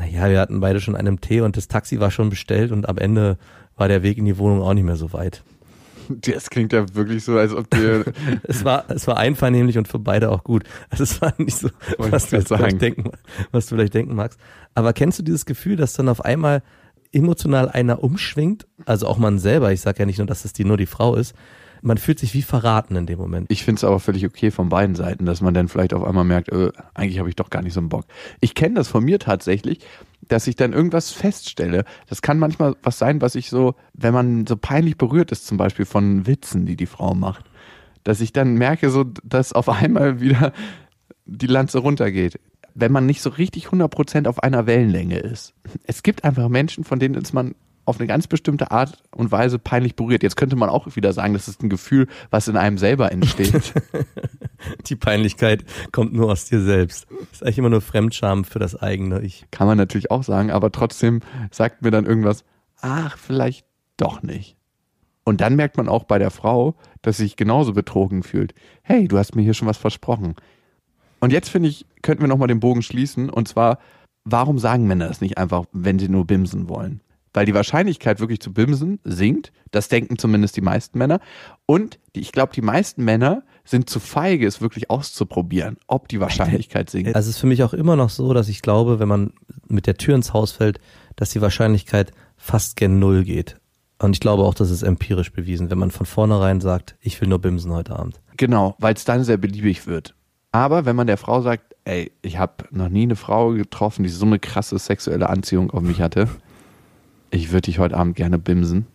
naja, wir hatten beide schon einen Tee und das Taxi war schon bestellt und am Ende war der Weg in die Wohnung auch nicht mehr so weit. Das klingt ja wirklich so, als ob dir. es war, es war einvernehmlich und für beide auch gut. Also es war nicht so, was du, vielleicht denken, was du vielleicht denken magst. Aber kennst du dieses Gefühl, dass dann auf einmal emotional einer umschwingt? Also auch man selber, ich sage ja nicht nur, dass es die nur die Frau ist, man fühlt sich wie verraten in dem Moment. Ich finde es aber völlig okay von beiden Seiten, dass man dann vielleicht auf einmal merkt, äh, eigentlich habe ich doch gar nicht so einen Bock. Ich kenne das von mir tatsächlich, dass ich dann irgendwas feststelle. Das kann manchmal was sein, was ich so, wenn man so peinlich berührt ist, zum Beispiel von Witzen, die die Frau macht, dass ich dann merke, so, dass auf einmal wieder die Lanze runtergeht wenn man nicht so richtig 100% auf einer Wellenlänge ist. Es gibt einfach Menschen, von denen ist man auf eine ganz bestimmte Art und Weise peinlich berührt. Jetzt könnte man auch wieder sagen, das ist ein Gefühl, was in einem selber entsteht. Die Peinlichkeit kommt nur aus dir selbst. Ist eigentlich immer nur Fremdscham für das eigene Ich. Kann man natürlich auch sagen, aber trotzdem sagt mir dann irgendwas, ach, vielleicht doch nicht. Und dann merkt man auch bei der Frau, dass sie sich genauso betrogen fühlt. Hey, du hast mir hier schon was versprochen. Und jetzt finde ich, könnten wir nochmal den Bogen schließen. Und zwar, warum sagen Männer das nicht einfach, wenn sie nur bimsen wollen? Weil die Wahrscheinlichkeit wirklich zu bimsen sinkt. Das denken zumindest die meisten Männer. Und die, ich glaube, die meisten Männer sind zu feige, es wirklich auszuprobieren, ob die Wahrscheinlichkeit sinkt. Also es ist für mich auch immer noch so, dass ich glaube, wenn man mit der Tür ins Haus fällt, dass die Wahrscheinlichkeit fast gen Null geht. Und ich glaube auch, das ist empirisch bewiesen, wenn man von vornherein sagt, ich will nur bimsen heute Abend. Genau, weil es dann sehr beliebig wird. Aber wenn man der Frau sagt, ey, ich habe noch nie eine Frau getroffen, die so eine krasse sexuelle Anziehung auf mich hatte, ich würde dich heute Abend gerne bimsen.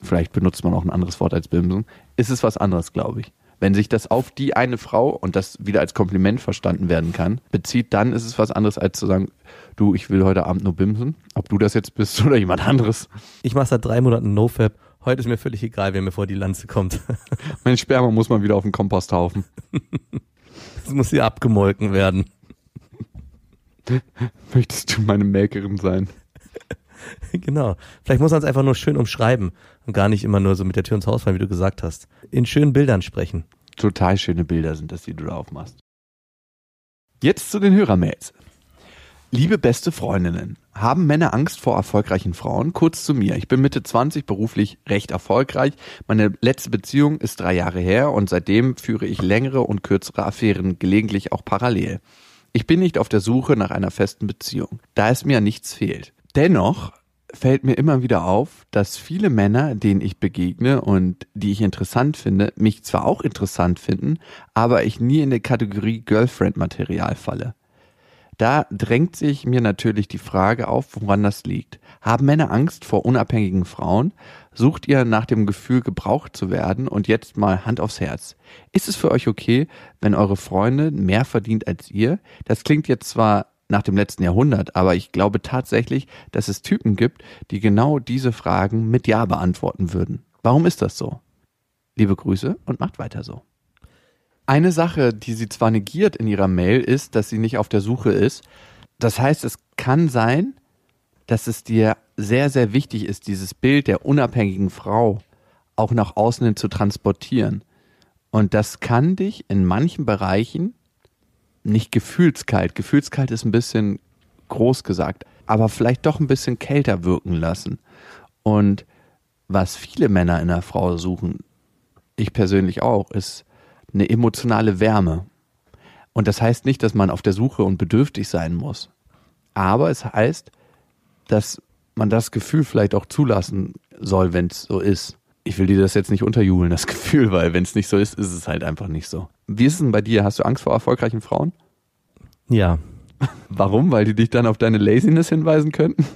Vielleicht benutzt man auch ein anderes Wort als bimsen. Ist es was anderes, glaube ich. Wenn sich das auf die eine Frau und das wieder als Kompliment verstanden werden kann, bezieht, dann ist es was anderes als zu sagen, du, ich will heute Abend nur bimsen. Ob du das jetzt bist oder jemand anderes. Ich mache seit drei Monaten NoFap. Heute ist mir völlig egal, wer mir vor die Lanze kommt. mein Sperma muss mal wieder auf den Komposthaufen. Es muss hier abgemolken werden. Möchtest du meine Melkerin sein? genau. Vielleicht muss man es einfach nur schön umschreiben und gar nicht immer nur so mit der Tür ins Haus fallen, wie du gesagt hast. In schönen Bildern sprechen. Total schöne Bilder sind das, die du da aufmachst. Jetzt zu den Hörermails. Liebe beste Freundinnen, haben Männer Angst vor erfolgreichen Frauen? Kurz zu mir. Ich bin Mitte 20, beruflich recht erfolgreich. Meine letzte Beziehung ist drei Jahre her und seitdem führe ich längere und kürzere Affären, gelegentlich auch parallel. Ich bin nicht auf der Suche nach einer festen Beziehung, da es mir nichts fehlt. Dennoch fällt mir immer wieder auf, dass viele Männer, denen ich begegne und die ich interessant finde, mich zwar auch interessant finden, aber ich nie in die Kategorie Girlfriend-Material falle. Da drängt sich mir natürlich die Frage auf, woran das liegt. Haben Männer Angst vor unabhängigen Frauen? Sucht ihr nach dem Gefühl, gebraucht zu werden? Und jetzt mal Hand aufs Herz. Ist es für euch okay, wenn eure Freundin mehr verdient als ihr? Das klingt jetzt zwar nach dem letzten Jahrhundert, aber ich glaube tatsächlich, dass es Typen gibt, die genau diese Fragen mit Ja beantworten würden. Warum ist das so? Liebe Grüße und macht weiter so. Eine Sache, die sie zwar negiert in ihrer Mail, ist, dass sie nicht auf der Suche ist. Das heißt, es kann sein, dass es dir sehr, sehr wichtig ist, dieses Bild der unabhängigen Frau auch nach außen hin zu transportieren. Und das kann dich in manchen Bereichen nicht gefühlskalt. Gefühlskalt ist ein bisschen groß gesagt, aber vielleicht doch ein bisschen kälter wirken lassen. Und was viele Männer in einer Frau suchen, ich persönlich auch, ist eine emotionale Wärme. Und das heißt nicht, dass man auf der Suche und bedürftig sein muss. Aber es heißt, dass man das Gefühl vielleicht auch zulassen soll, wenn es so ist. Ich will dir das jetzt nicht unterjubeln, das Gefühl, weil wenn es nicht so ist, ist es halt einfach nicht so. Wie ist es denn bei dir? Hast du Angst vor erfolgreichen Frauen? Ja. Warum? Weil die dich dann auf deine Laziness hinweisen könnten?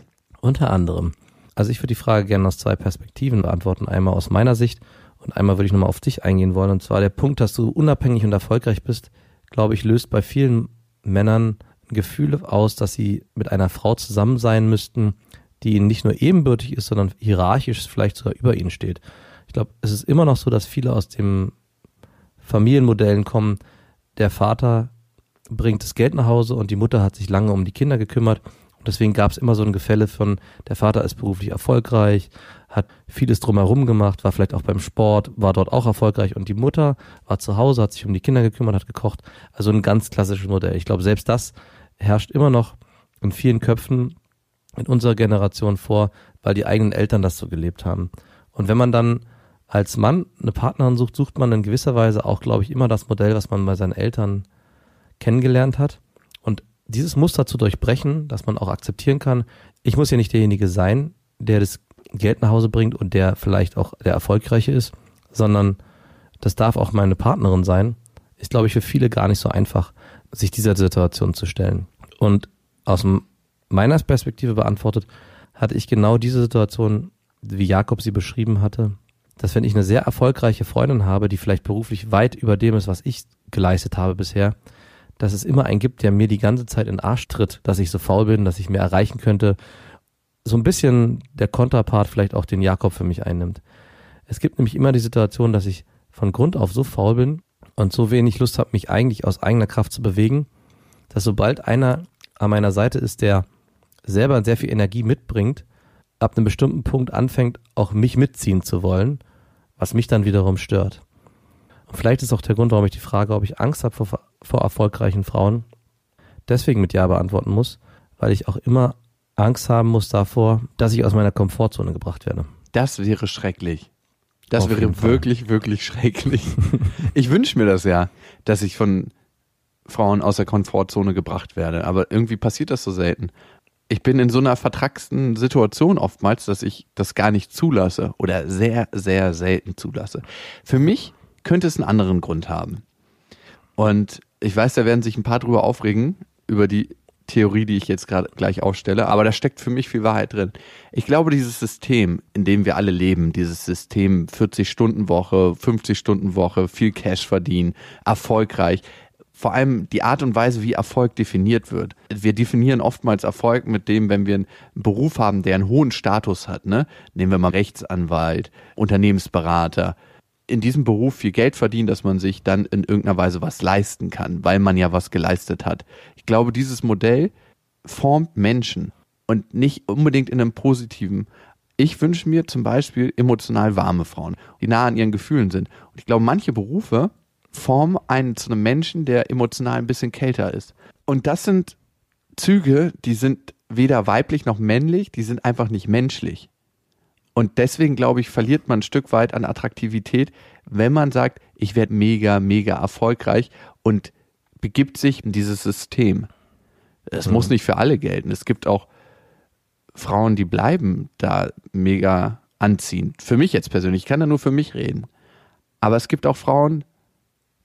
Unter anderem. Also ich würde die Frage gerne aus zwei Perspektiven beantworten. Einmal aus meiner Sicht und einmal würde ich nochmal auf dich eingehen wollen. Und zwar der Punkt, dass du unabhängig und erfolgreich bist, glaube ich, löst bei vielen Männern ein Gefühl aus, dass sie mit einer Frau zusammen sein müssten, die ihnen nicht nur ebenbürtig ist, sondern hierarchisch vielleicht sogar über ihnen steht. Ich glaube, es ist immer noch so, dass viele aus dem Familienmodellen kommen, der Vater bringt das Geld nach Hause und die Mutter hat sich lange um die Kinder gekümmert. Und deswegen gab es immer so ein Gefälle von, der Vater ist beruflich erfolgreich, hat vieles drumherum gemacht, war vielleicht auch beim Sport, war dort auch erfolgreich und die Mutter war zu Hause, hat sich um die Kinder gekümmert, hat gekocht. Also ein ganz klassisches Modell. Ich glaube, selbst das herrscht immer noch in vielen Köpfen in unserer Generation vor, weil die eigenen Eltern das so gelebt haben. Und wenn man dann als Mann eine Partnerin sucht, sucht man in gewisser Weise auch, glaube ich, immer das Modell, was man bei seinen Eltern kennengelernt hat. Und dieses Muster zu durchbrechen, dass man auch akzeptieren kann, ich muss ja nicht derjenige sein, der das Geld nach Hause bringt und der vielleicht auch der Erfolgreiche ist, sondern das darf auch meine Partnerin sein, ist, glaube ich, für viele gar nicht so einfach, sich dieser Situation zu stellen. Und aus meiner Perspektive beantwortet, hatte ich genau diese Situation, wie Jakob sie beschrieben hatte, dass wenn ich eine sehr erfolgreiche Freundin habe, die vielleicht beruflich weit über dem ist, was ich geleistet habe bisher, dass es immer einen gibt, der mir die ganze Zeit in den Arsch tritt, dass ich so faul bin, dass ich mehr erreichen könnte. So ein bisschen der Konterpart vielleicht auch den Jakob für mich einnimmt. Es gibt nämlich immer die Situation, dass ich von Grund auf so faul bin und so wenig Lust habe, mich eigentlich aus eigener Kraft zu bewegen, dass sobald einer an meiner Seite ist, der selber sehr viel Energie mitbringt, ab einem bestimmten Punkt anfängt, auch mich mitziehen zu wollen, was mich dann wiederum stört. Und vielleicht ist auch der Grund, warum ich die Frage, ob ich Angst habe vor, vor erfolgreichen Frauen, deswegen mit Ja beantworten muss, weil ich auch immer Angst haben muss davor, dass ich aus meiner Komfortzone gebracht werde. Das wäre schrecklich. Das Auf wäre wirklich, wirklich schrecklich. ich wünsche mir das ja, dass ich von Frauen aus der Komfortzone gebracht werde. Aber irgendwie passiert das so selten. Ich bin in so einer vertracksten Situation oftmals, dass ich das gar nicht zulasse oder sehr, sehr selten zulasse. Für mich könnte es einen anderen Grund haben. Und ich weiß, da werden sich ein paar drüber aufregen, über die Theorie, die ich jetzt gerade gleich aufstelle, aber da steckt für mich viel Wahrheit drin. Ich glaube, dieses System, in dem wir alle leben, dieses System 40-Stunden-Woche, 50-Stunden-Woche, viel Cash verdienen, erfolgreich, vor allem die Art und Weise, wie Erfolg definiert wird. Wir definieren oftmals Erfolg mit dem, wenn wir einen Beruf haben, der einen hohen Status hat. Ne? Nehmen wir mal Rechtsanwalt, Unternehmensberater, in diesem Beruf viel Geld verdienen, dass man sich dann in irgendeiner Weise was leisten kann, weil man ja was geleistet hat. Ich glaube, dieses Modell formt Menschen und nicht unbedingt in einem positiven. Ich wünsche mir zum Beispiel emotional warme Frauen, die nah an ihren Gefühlen sind. Und ich glaube, manche Berufe formen einen zu einem Menschen, der emotional ein bisschen kälter ist. Und das sind Züge, die sind weder weiblich noch männlich, die sind einfach nicht menschlich. Und deswegen, glaube ich, verliert man ein Stück weit an Attraktivität, wenn man sagt, ich werde mega, mega erfolgreich und begibt sich in dieses System. Es mhm. muss nicht für alle gelten. Es gibt auch Frauen, die bleiben da mega anziehend. Für mich jetzt persönlich, ich kann da nur für mich reden. Aber es gibt auch Frauen,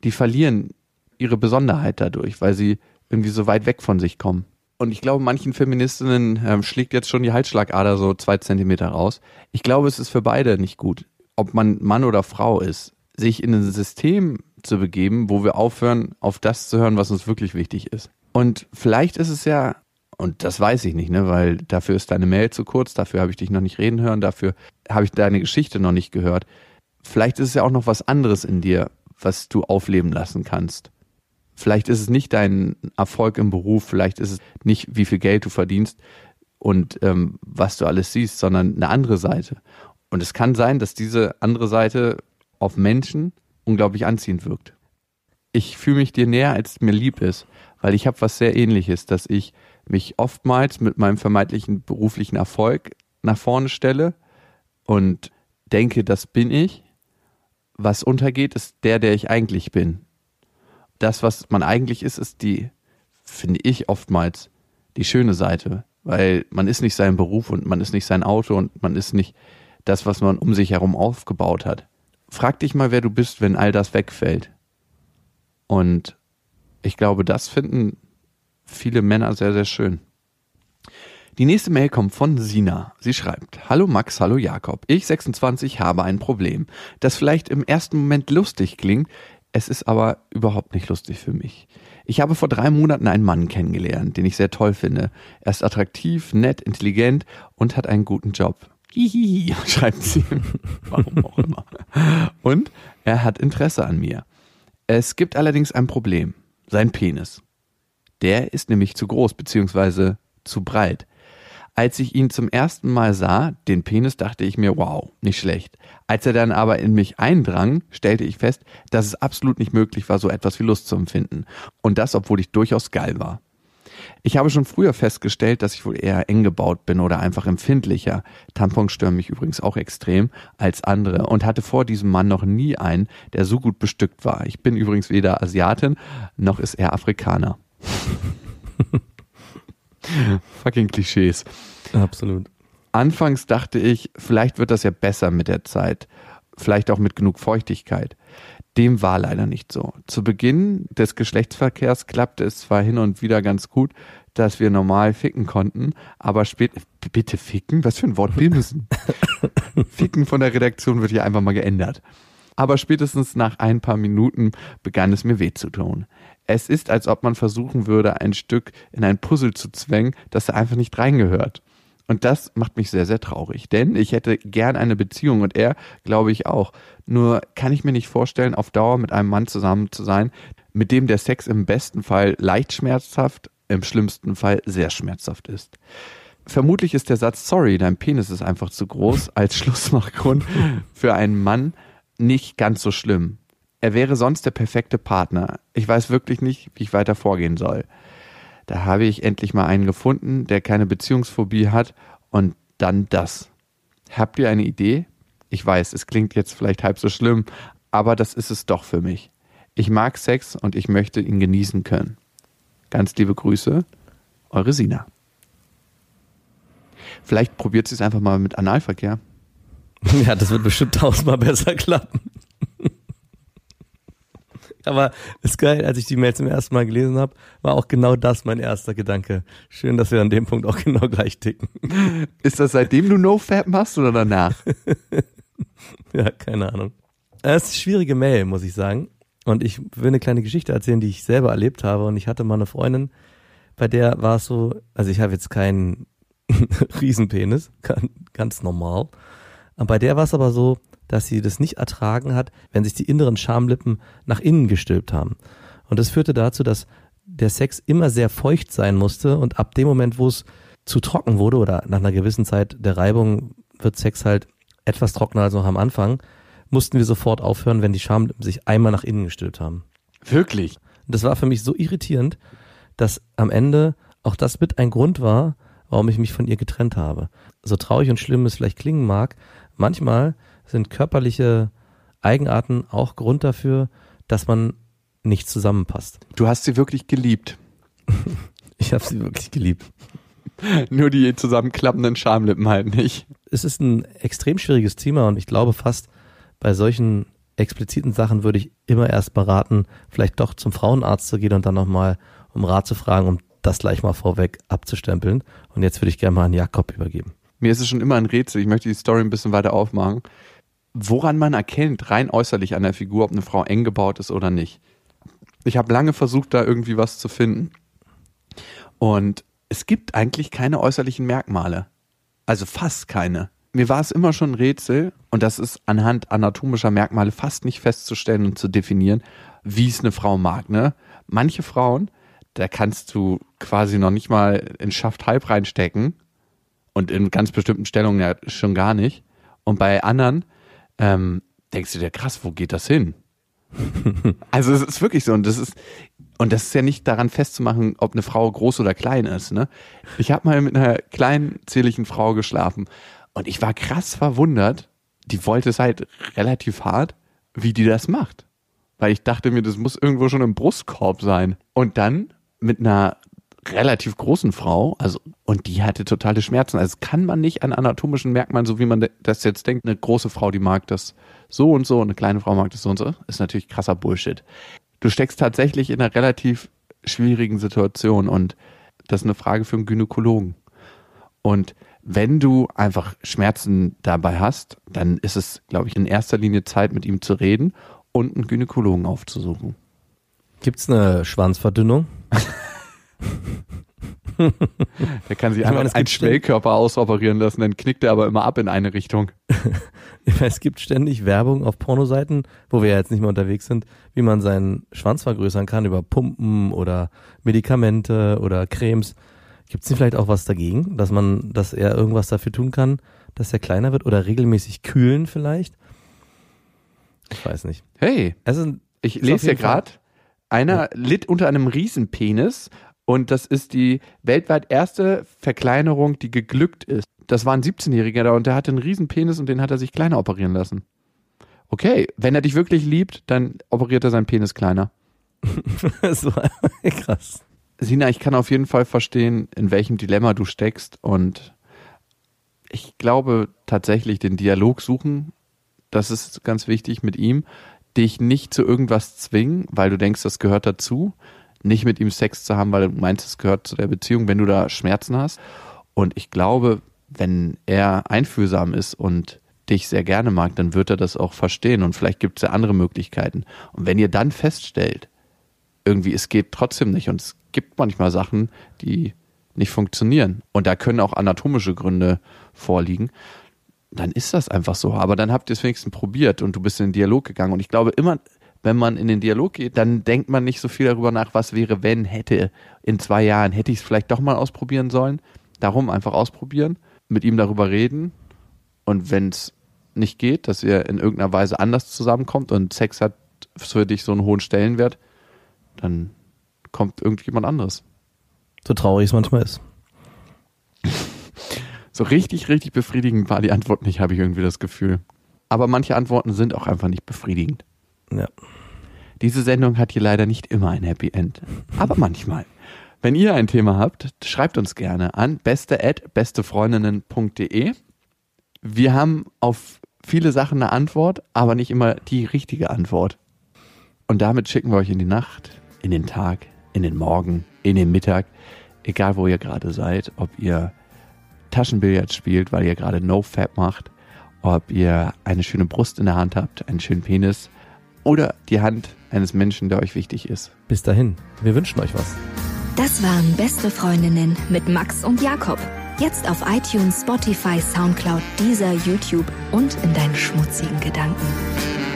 die verlieren ihre Besonderheit dadurch, weil sie irgendwie so weit weg von sich kommen. Und ich glaube, manchen Feministinnen ähm, schlägt jetzt schon die Halsschlagader so zwei Zentimeter raus. Ich glaube, es ist für beide nicht gut, ob man Mann oder Frau ist, sich in ein System zu begeben, wo wir aufhören, auf das zu hören, was uns wirklich wichtig ist. Und vielleicht ist es ja, und das weiß ich nicht, ne, weil dafür ist deine Mail zu kurz, dafür habe ich dich noch nicht reden hören, dafür habe ich deine Geschichte noch nicht gehört. Vielleicht ist es ja auch noch was anderes in dir, was du aufleben lassen kannst. Vielleicht ist es nicht dein Erfolg im Beruf, vielleicht ist es nicht, wie viel Geld du verdienst und ähm, was du alles siehst, sondern eine andere Seite. Und es kann sein, dass diese andere Seite auf Menschen unglaublich anziehend wirkt. Ich fühle mich dir näher, als mir lieb ist, weil ich habe was sehr ähnliches, dass ich mich oftmals mit meinem vermeintlichen beruflichen Erfolg nach vorne stelle und denke, das bin ich. Was untergeht, ist der, der ich eigentlich bin. Das, was man eigentlich ist, ist die, finde ich oftmals, die schöne Seite. Weil man ist nicht sein Beruf und man ist nicht sein Auto und man ist nicht das, was man um sich herum aufgebaut hat. Frag dich mal, wer du bist, wenn all das wegfällt. Und ich glaube, das finden viele Männer sehr, sehr schön. Die nächste Mail kommt von Sina. Sie schreibt, Hallo Max, hallo Jakob. Ich, 26, habe ein Problem, das vielleicht im ersten Moment lustig klingt, es ist aber überhaupt nicht lustig für mich. Ich habe vor drei Monaten einen Mann kennengelernt, den ich sehr toll finde. Er ist attraktiv, nett, intelligent und hat einen guten Job. Hihihi, schreibt sie. Warum auch immer. Und er hat Interesse an mir. Es gibt allerdings ein Problem. Sein Penis. Der ist nämlich zu groß, beziehungsweise zu breit. Als ich ihn zum ersten Mal sah, den Penis, dachte ich mir, wow, nicht schlecht. Als er dann aber in mich eindrang, stellte ich fest, dass es absolut nicht möglich war, so etwas wie Lust zu empfinden. Und das, obwohl ich durchaus geil war. Ich habe schon früher festgestellt, dass ich wohl eher eng gebaut bin oder einfach empfindlicher. Tampons stören mich übrigens auch extrem als andere und hatte vor diesem Mann noch nie einen, der so gut bestückt war. Ich bin übrigens weder Asiatin, noch ist er Afrikaner. Fucking Klischees. Absolut. Anfangs dachte ich, vielleicht wird das ja besser mit der Zeit. Vielleicht auch mit genug Feuchtigkeit. Dem war leider nicht so. Zu Beginn des Geschlechtsverkehrs klappte es zwar hin und wieder ganz gut, dass wir normal ficken konnten, aber später, bitte ficken? Was für ein Wort bimsen? ficken von der Redaktion wird ja einfach mal geändert. Aber spätestens nach ein paar Minuten begann es mir weh zu tun. Es ist, als ob man versuchen würde, ein Stück in ein Puzzle zu zwängen, das da einfach nicht reingehört. Und das macht mich sehr, sehr traurig, denn ich hätte gern eine Beziehung und er, glaube ich, auch. Nur kann ich mir nicht vorstellen, auf Dauer mit einem Mann zusammen zu sein, mit dem der Sex im besten Fall leicht schmerzhaft, im schlimmsten Fall sehr schmerzhaft ist. Vermutlich ist der Satz, sorry, dein Penis ist einfach zu groß, als Schlussmachgrund für einen Mann nicht ganz so schlimm. Er wäre sonst der perfekte Partner. Ich weiß wirklich nicht, wie ich weiter vorgehen soll. Da habe ich endlich mal einen gefunden, der keine Beziehungsphobie hat und dann das. Habt ihr eine Idee? Ich weiß, es klingt jetzt vielleicht halb so schlimm, aber das ist es doch für mich. Ich mag Sex und ich möchte ihn genießen können. Ganz liebe Grüße, eure Sina. Vielleicht probiert sie es einfach mal mit Analverkehr. Ja, das wird bestimmt tausendmal besser klappen. Aber ist geil, als ich die Mail zum ersten Mal gelesen habe, war auch genau das mein erster Gedanke. Schön, dass wir an dem Punkt auch genau gleich ticken. Ist das seitdem du NoFap machst oder danach? ja, keine Ahnung. Es ist eine schwierige Mail, muss ich sagen. Und ich will eine kleine Geschichte erzählen, die ich selber erlebt habe. Und ich hatte mal eine Freundin, bei der war es so, also ich habe jetzt keinen Riesenpenis, ganz normal. Und bei der war es aber so, dass sie das nicht ertragen hat, wenn sich die inneren Schamlippen nach innen gestülpt haben. Und das führte dazu, dass der Sex immer sehr feucht sein musste und ab dem Moment, wo es zu trocken wurde oder nach einer gewissen Zeit der Reibung wird Sex halt etwas trockener als noch am Anfang, mussten wir sofort aufhören, wenn die Schamlippen sich einmal nach innen gestülpt haben. Wirklich? Das war für mich so irritierend, dass am Ende auch das mit ein Grund war, warum ich mich von ihr getrennt habe. So traurig und schlimm es vielleicht klingen mag, manchmal sind körperliche Eigenarten auch Grund dafür, dass man nicht zusammenpasst. Du hast sie wirklich geliebt. ich habe sie wirklich geliebt. Nur die zusammenklappenden Schamlippen halt nicht. Es ist ein extrem schwieriges Thema und ich glaube fast bei solchen expliziten Sachen würde ich immer erst beraten, vielleicht doch zum Frauenarzt zu gehen und dann nochmal um Rat zu fragen, um das gleich mal vorweg abzustempeln. Und jetzt würde ich gerne mal an Jakob übergeben. Mir ist es schon immer ein Rätsel. Ich möchte die Story ein bisschen weiter aufmachen woran man erkennt, rein äußerlich an der Figur, ob eine Frau eng gebaut ist oder nicht. Ich habe lange versucht, da irgendwie was zu finden. Und es gibt eigentlich keine äußerlichen Merkmale. Also fast keine. Mir war es immer schon ein Rätsel, und das ist anhand anatomischer Merkmale fast nicht festzustellen und zu definieren, wie es eine Frau mag. Ne? Manche Frauen, da kannst du quasi noch nicht mal in Schaft halb reinstecken und in ganz bestimmten Stellungen ja schon gar nicht. Und bei anderen, ähm, denkst du dir, krass, wo geht das hin? also es ist wirklich so und das ist und das ist ja nicht daran festzumachen, ob eine Frau groß oder klein ist. Ne? Ich habe mal mit einer kleinen zierlichen Frau geschlafen und ich war krass verwundert, die wollte es halt relativ hart, wie die das macht. Weil ich dachte mir, das muss irgendwo schon im Brustkorb sein. Und dann mit einer relativ großen Frau, also und die hatte totale Schmerzen. Also kann man nicht an anatomischen Merkmalen, so wie man das jetzt denkt, eine große Frau, die mag das so und so, und eine kleine Frau mag das so und so, ist natürlich krasser Bullshit. Du steckst tatsächlich in einer relativ schwierigen Situation und das ist eine Frage für einen Gynäkologen. Und wenn du einfach Schmerzen dabei hast, dann ist es, glaube ich, in erster Linie Zeit, mit ihm zu reden und einen Gynäkologen aufzusuchen. Gibt es eine Schwanzverdünnung? Der kann sich einfach einen Schwellkörper ausoperieren lassen, dann knickt er aber immer ab in eine Richtung. es gibt ständig Werbung auf Pornoseiten, wo wir ja jetzt nicht mehr unterwegs sind, wie man seinen Schwanz vergrößern kann über Pumpen oder Medikamente oder Cremes. Gibt es vielleicht auch was dagegen, dass man, dass er irgendwas dafür tun kann, dass er kleiner wird oder regelmäßig kühlen vielleicht? Ich weiß nicht. Hey, also ich lese ja gerade, einer ja. litt unter einem Riesenpenis und das ist die weltweit erste Verkleinerung, die geglückt ist. Das war ein 17-Jähriger da und der hatte einen riesen Penis und den hat er sich kleiner operieren lassen. Okay, wenn er dich wirklich liebt, dann operiert er seinen Penis kleiner. so krass. Sina, ich kann auf jeden Fall verstehen, in welchem Dilemma du steckst und ich glaube tatsächlich den Dialog suchen, das ist ganz wichtig mit ihm, dich nicht zu irgendwas zwingen, weil du denkst, das gehört dazu, nicht mit ihm Sex zu haben, weil du meinst, es gehört zu der Beziehung, wenn du da Schmerzen hast. Und ich glaube, wenn er einfühlsam ist und dich sehr gerne mag, dann wird er das auch verstehen und vielleicht gibt es ja andere Möglichkeiten. Und wenn ihr dann feststellt, irgendwie es geht trotzdem nicht und es gibt manchmal Sachen, die nicht funktionieren und da können auch anatomische Gründe vorliegen, dann ist das einfach so. Aber dann habt ihr es wenigstens probiert und du bist in den Dialog gegangen und ich glaube immer, wenn man in den Dialog geht, dann denkt man nicht so viel darüber nach, was wäre, wenn, hätte, in zwei Jahren, hätte ich es vielleicht doch mal ausprobieren sollen. Darum einfach ausprobieren, mit ihm darüber reden und wenn es nicht geht, dass ihr in irgendeiner Weise anders zusammenkommt und Sex hat für dich so einen hohen Stellenwert, dann kommt irgendjemand anderes. So traurig es manchmal ist. so richtig, richtig befriedigend war die Antwort nicht, habe ich irgendwie das Gefühl. Aber manche Antworten sind auch einfach nicht befriedigend. Ja. Diese Sendung hat hier leider nicht immer ein Happy End, aber manchmal. Wenn ihr ein Thema habt, schreibt uns gerne an beste@bestefreundinnen.de. Wir haben auf viele Sachen eine Antwort, aber nicht immer die richtige Antwort. Und damit schicken wir euch in die Nacht, in den Tag, in den Morgen, in den Mittag, egal wo ihr gerade seid, ob ihr Taschenbillard spielt, weil ihr gerade No-Fab macht, ob ihr eine schöne Brust in der Hand habt, einen schönen Penis oder die Hand eines Menschen, der euch wichtig ist. Bis dahin, wir wünschen euch was. Das waren Beste Freundinnen mit Max und Jakob. Jetzt auf iTunes, Spotify, Soundcloud, dieser YouTube und in deinen schmutzigen Gedanken.